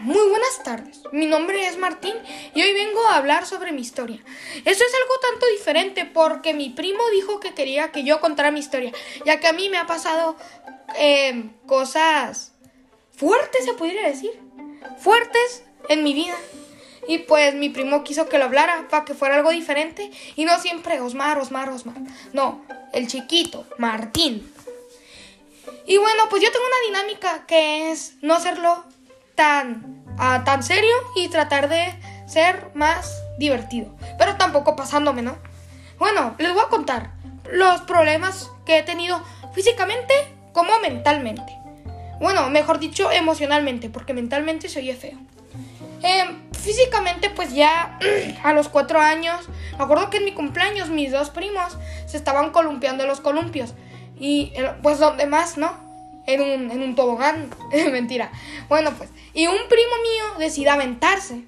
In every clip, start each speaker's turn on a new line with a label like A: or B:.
A: Muy buenas tardes. Mi nombre es Martín y hoy vengo a hablar sobre mi historia. Esto es algo tanto diferente porque mi primo dijo que quería que yo contara mi historia, ya que a mí me ha pasado eh, cosas fuertes, se podría decir, fuertes en mi vida. Y pues mi primo quiso que lo hablara para que fuera algo diferente y no siempre Osmar, Osmar, Osmar. No, el chiquito, Martín. Y bueno, pues yo tengo una dinámica que es no hacerlo tan, ah, tan serio y tratar de ser más divertido. Pero tampoco pasándome, ¿no? Bueno, les voy a contar los problemas que he tenido físicamente como mentalmente. Bueno, mejor dicho, emocionalmente, porque mentalmente se oye feo. Em, físicamente, pues ya a los cuatro años, me acuerdo que en mi cumpleaños mis dos primos se estaban columpiando los columpios. Y pues donde más, ¿no? En un, en un tobogán. Mentira. Bueno, pues. Y un primo mío decide aventarse.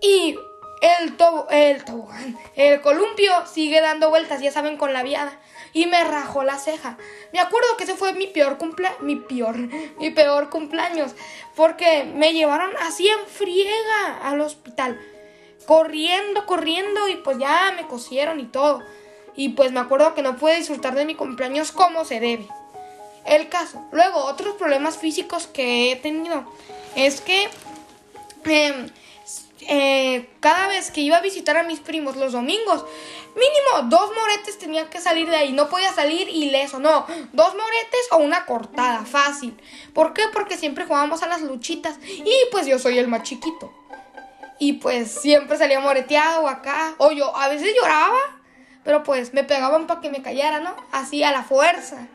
A: Y el, el tobogán, el columpio sigue dando vueltas, ya saben, con la viada. Y me rajó la ceja. Me acuerdo que ese fue mi peor cumpleaños. Mi peor, mi peor cumpleaños. Porque me llevaron así en friega al hospital. Corriendo, corriendo. Y pues ya me cosieron y todo. Y pues me acuerdo que no pude disfrutar de mi cumpleaños como se debe. El caso. Luego, otros problemas físicos que he tenido es que eh, eh, cada vez que iba a visitar a mis primos los domingos, mínimo dos moretes tenían que salir de ahí. No podía salir ileso, no. Dos moretes o una cortada, fácil. ¿Por qué? Porque siempre jugábamos a las luchitas. Y pues yo soy el más chiquito. Y pues siempre salía moreteado acá. O yo a veces lloraba. Pero pues me pegaban para que me callara, ¿no? Así a la fuerza.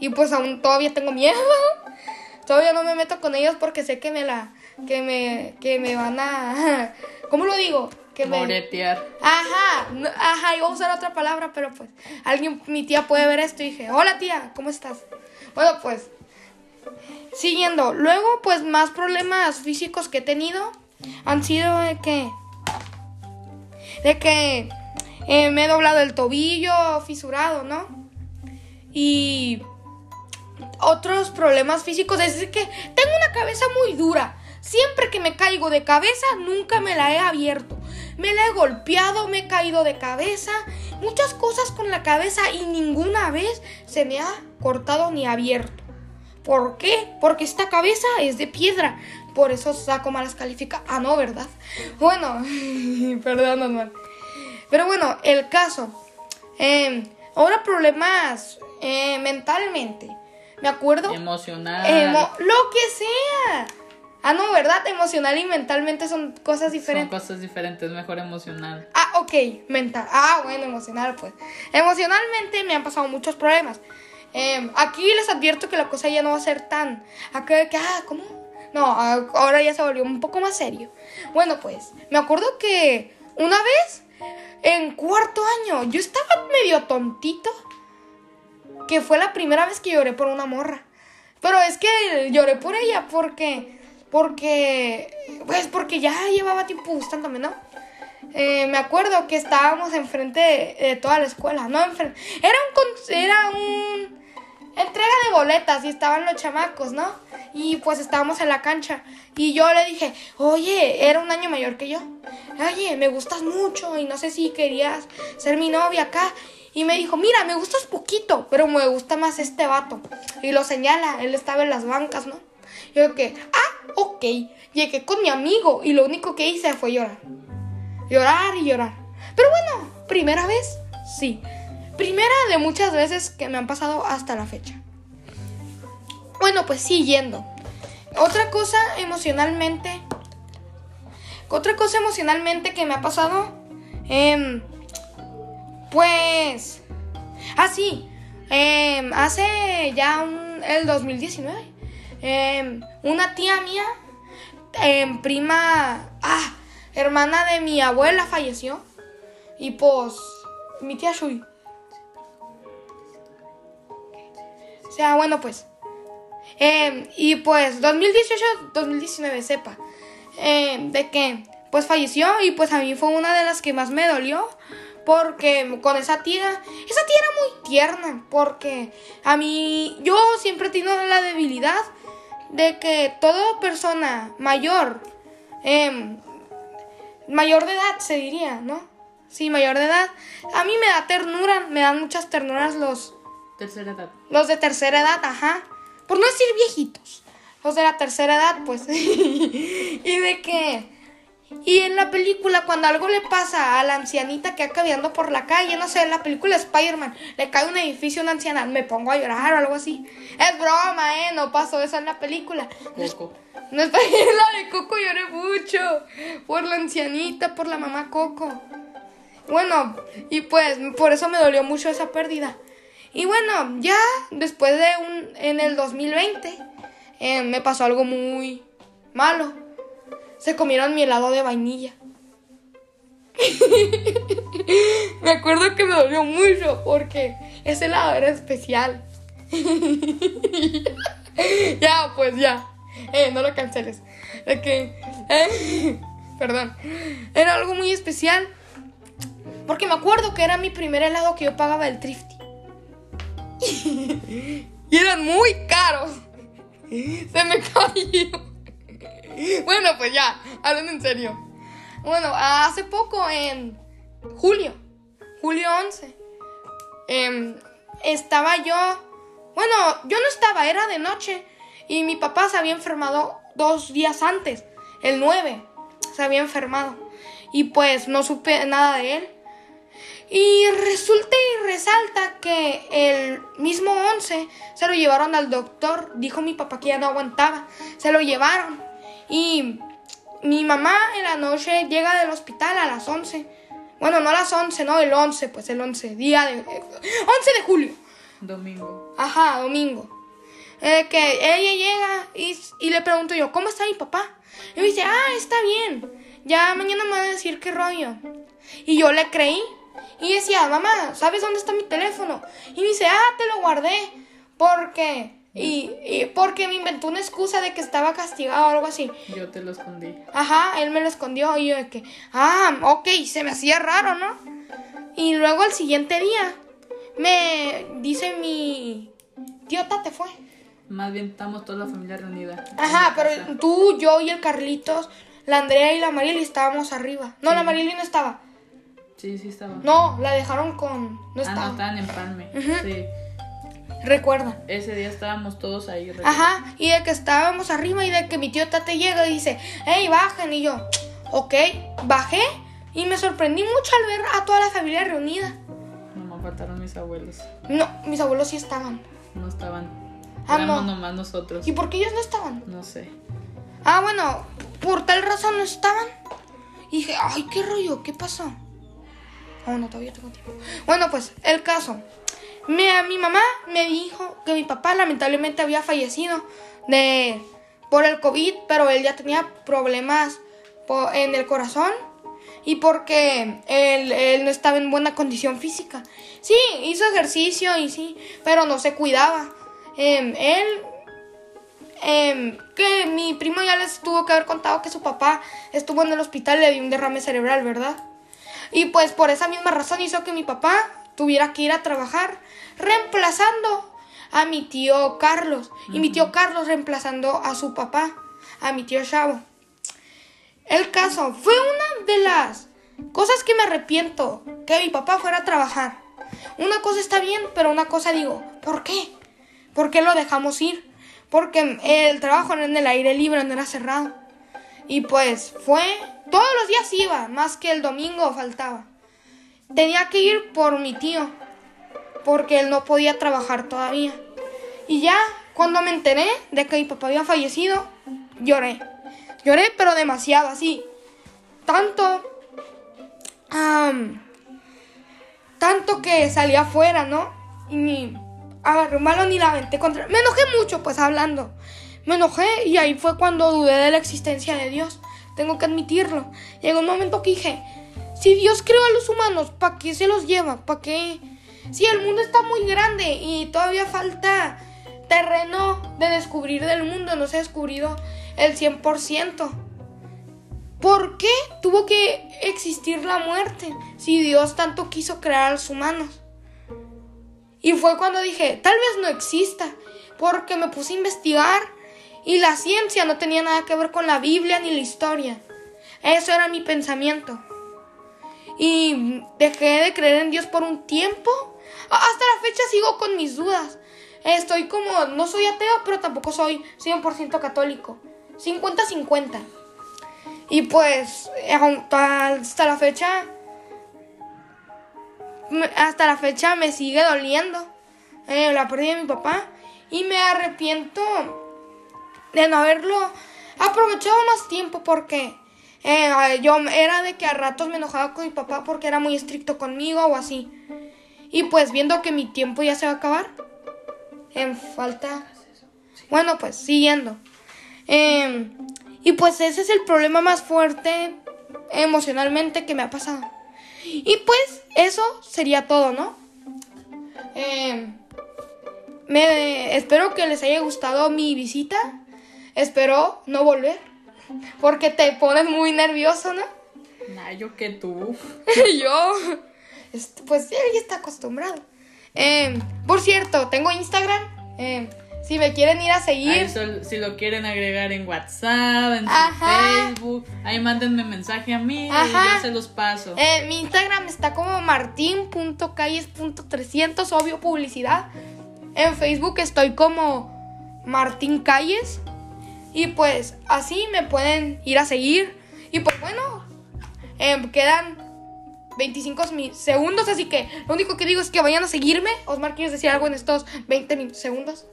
A: Y pues aún todavía tengo miedo. Todavía no me meto con ellos porque sé que me la que me que me van a ¿Cómo lo digo? Que me
B: Moretear.
A: Ajá, ajá, iba a usar otra palabra, pero pues alguien mi tía puede ver esto y dije, "Hola, tía, ¿cómo estás?" Bueno, pues siguiendo, luego pues más problemas físicos que he tenido han sido de que de que eh, me he doblado el tobillo, fisurado, ¿no? Y otros problemas físicos es que tengo una cabeza muy dura. Siempre que me caigo de cabeza, nunca me la he abierto. Me la he golpeado, me he caído de cabeza, muchas cosas con la cabeza y ninguna vez se me ha cortado ni abierto. ¿Por qué? Porque esta cabeza es de piedra. Por eso saco malas calificaciones. Ah, no, ¿verdad? Bueno, perdón, normal. Pero bueno, el caso. Eh, ahora problemas eh, mentalmente. Me acuerdo.
B: Emocional.
A: Emo lo que sea. Ah, no, ¿verdad? Emocional y mentalmente son cosas diferentes.
B: Son cosas diferentes, mejor emocional.
A: Ah, ok, mental. Ah, bueno, emocional, pues. Emocionalmente me han pasado muchos problemas. Eh, aquí les advierto que la cosa ya no va a ser tan. Acá que, ah, ¿cómo? No, ahora ya se volvió un poco más serio. Bueno, pues, me acuerdo que una vez, en cuarto año, yo estaba medio tontito que fue la primera vez que lloré por una morra. Pero es que lloré por ella porque, porque, pues porque ya llevaba tiempo gustándome, ¿no? Eh, me acuerdo que estábamos enfrente de, de toda la escuela, ¿no? Enfrente, era un, era un, entrega de boletas y estaban los chamacos, ¿no? Y pues estábamos en la cancha y yo le dije, oye, era un año mayor que yo, oye, me gustas mucho y no sé si querías ser mi novia acá. Y me dijo, mira, me gustas poquito, pero me gusta más este vato. Y lo señala, él estaba en las bancas, ¿no? Yo que, ah, ok. Llegué con mi amigo y lo único que hice fue llorar. Llorar y llorar. Pero bueno, primera vez, sí. Primera de muchas veces que me han pasado hasta la fecha. Bueno, pues siguiendo. Otra cosa emocionalmente. Otra cosa emocionalmente que me ha pasado. Eh, pues, ah, sí, eh, hace ya un, el 2019, eh, una tía mía, eh, prima, ah, hermana de mi abuela falleció. Y pues, mi tía Shui. O sea, bueno, pues. y pues, 2018-2019, sepa. de que, pues falleció y pues a mí fue una de las que más me dolió porque con esa tía, esa tía era muy tierna, porque a mí, yo siempre he tenido la debilidad de que toda persona mayor, em, mayor de edad se diría, ¿no? Sí, mayor de edad. A mí me da ternura, me dan muchas ternuras los,
B: Tercera edad.
A: los de tercera edad, ajá. Por no decir viejitos. Los de la tercera edad, pues. y de que... Y en la película, cuando algo le pasa a la ancianita que va caminando por la calle, no sé, en la película Spider-Man, le cae un edificio a una anciana, me pongo a llorar o algo así. Es broma, ¿eh? No pasó eso en la película.
B: Coco.
A: No es la de Coco lloré mucho. Por la ancianita, por la mamá Coco. Bueno, y pues por eso me dolió mucho esa pérdida. Y bueno, ya después de un. En el 2020, eh, me pasó algo muy malo. Se comieron mi helado de vainilla. me acuerdo que me dolió mucho porque ese helado era especial. ya, pues ya. Eh, no lo canceles. Que. eh, perdón. Era algo muy especial. Porque me acuerdo que era mi primer helado que yo pagaba del Thrifty. y eran muy caros. Se me cayó. Bueno, pues ya, hablando en serio. Bueno, hace poco, en julio, julio 11, em, estaba yo. Bueno, yo no estaba, era de noche. Y mi papá se había enfermado dos días antes, el 9, se había enfermado. Y pues no supe nada de él. Y resulta y resalta que el mismo 11 se lo llevaron al doctor. Dijo mi papá que ya no aguantaba. Se lo llevaron. Y mi mamá en la noche llega del hospital a las 11. Bueno, no a las 11, no, el 11, pues el 11, día de... 11 de julio.
B: Domingo.
A: Ajá, domingo. Eh, que ella llega y, y le pregunto yo, ¿cómo está mi papá? Y me dice, ah, está bien. Ya mañana me va a decir qué rollo. Y yo le creí. Y decía, mamá, ¿sabes dónde está mi teléfono? Y me dice, ah, te lo guardé. Porque... Y, y porque me inventó una excusa de que estaba castigado o algo así.
B: Yo te lo escondí.
A: Ajá, él me lo escondió y yo de que, ah, ok, se me hacía raro, ¿no? Y luego al siguiente día me dice mi tío Tate fue.
B: Más bien estamos toda la familia reunida.
A: Ajá, pero tú, yo y el Carlitos, la Andrea y la Marily estábamos arriba. No, la. Marily no estaba.
B: Sí, sí estaba.
A: No, la dejaron con... No
B: ah, no,
A: estaba.
B: estaban en Palme.
A: Ujú.
B: Sí.
A: Recuerda.
B: Ese día estábamos todos ahí.
A: Ajá, y de que estábamos arriba y de que mi tío Tate llega y dice, hey, bajen. Y yo, ok, bajé y me sorprendí mucho al ver a toda la familia reunida.
B: No me faltaron mis abuelos.
A: No, mis abuelos sí estaban.
B: No estaban.
A: Ah,
B: Éramos
A: no.
B: nomás nosotros.
A: ¿Y por qué ellos no estaban?
B: No sé.
A: Ah, bueno, por tal razón no estaban. Y dije, ay, qué rollo, ¿qué pasó? Oh, no, todavía tengo tiempo. Bueno, pues, el caso. Me, mi mamá me dijo que mi papá lamentablemente había fallecido de, por el COVID, pero él ya tenía problemas en el corazón y porque él, él no estaba en buena condición física. Sí, hizo ejercicio y sí, pero no se cuidaba. Em, él Em, que mi primo ya les tuvo que haber contado que su papá estuvo en el hospital le dio un derrame cerebral, ¿verdad? Y pues por esa misma razón hizo que mi papá tuviera que ir a trabajar reemplazando a mi tío Carlos. Y mi tío Carlos reemplazando a su papá, a mi tío Chavo. El caso fue una de las cosas que me arrepiento, que mi papá fuera a trabajar. Una cosa está bien, pero una cosa digo, ¿por qué? ¿Por qué lo dejamos ir? Porque el trabajo en el aire libre, no era cerrado. Y pues fue, todos los días iba, más que el domingo faltaba. Tenía que ir por mi tío, porque él no podía trabajar todavía. Y ya, cuando me enteré de que mi papá había fallecido, lloré. Lloré, pero demasiado, así. Tanto, tanto que salí afuera, ¿no? Y ni un balón y la aventé contra... Me enojé mucho, pues, hablando. Me enojé y ahí fue cuando dudé de la existencia de Dios. Tengo que admitirlo. Llegó un momento que dije, si Dios creó a los humanos, ¿para qué se los lleva? ¿Para qué? Si el mundo está muy grande y todavía falta terreno de descubrir del mundo, no se ha descubrido el 100%. ¿Por qué tuvo que existir la muerte si Dios tanto quiso crear a los humanos? Y fue cuando dije, tal vez no exista, porque me puse a investigar Y la ciencia no tenía nada que ver con la Biblia ni la historia. Eso era mi pensamiento. Y dejé de creer en Dios por un tiempo. Hasta la fecha sigo con mis dudas. Estoy como, no soy ateo, pero tampoco soy 100% católico. 50-50. Y pues, eh, hasta la fecha, hasta la fecha me sigue doliendo eh, la pérdida de mi papá. Y me arrepiento de no haberlo aprovechado más tiempo porque eh, yo era de que a ratos me enojaba con mi papá porque era muy estricto conmigo o así. Y pues viendo que mi tiempo ya se va a acabar, en falta... Bueno, pues siguiendo. Eh, y pues ese es el problema más fuerte emocionalmente que me ha pasado. Y pues eso sería todo, ¿no? Eh, me espero que les haya gustado mi visita. Espero no volver. Porque te pones muy nervioso, ¿no?
B: Nah, yo que tú.
A: Yo, pues él ya está acostumbrado. Eh, por cierto, tengo Instagram. Eh, si me quieren ir a seguir.
B: Sol- si lo quieren agregar en WhatsApp, en. Facebook, ahí mándenme mensaje a mí y
A: Ajá.
B: yo se los paso.
A: Eh, mi Instagram está como martin.calles.300, obvio publicidad. En Facebook estoy como Martín Calles. Y pues así me pueden ir a seguir. Y pues bueno, em, quedan 25 mi- segundos, así que lo único que digo es que vayan a seguirme. Osmar, ¿quieres decir algo en estos 20 min- segundos?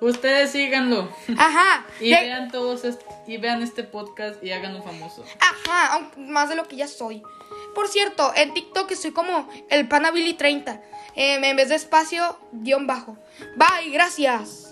B: Ustedes síganlo
A: Ajá.
B: y
A: de-
B: vean todos est- y vean este podcast y háganlo famoso.
A: Ajá, aunque más de lo que ya soy. Por cierto, en TikTok estoy como el Panabili30. em, en vez de espacio, guion bajo. Bye, gracias.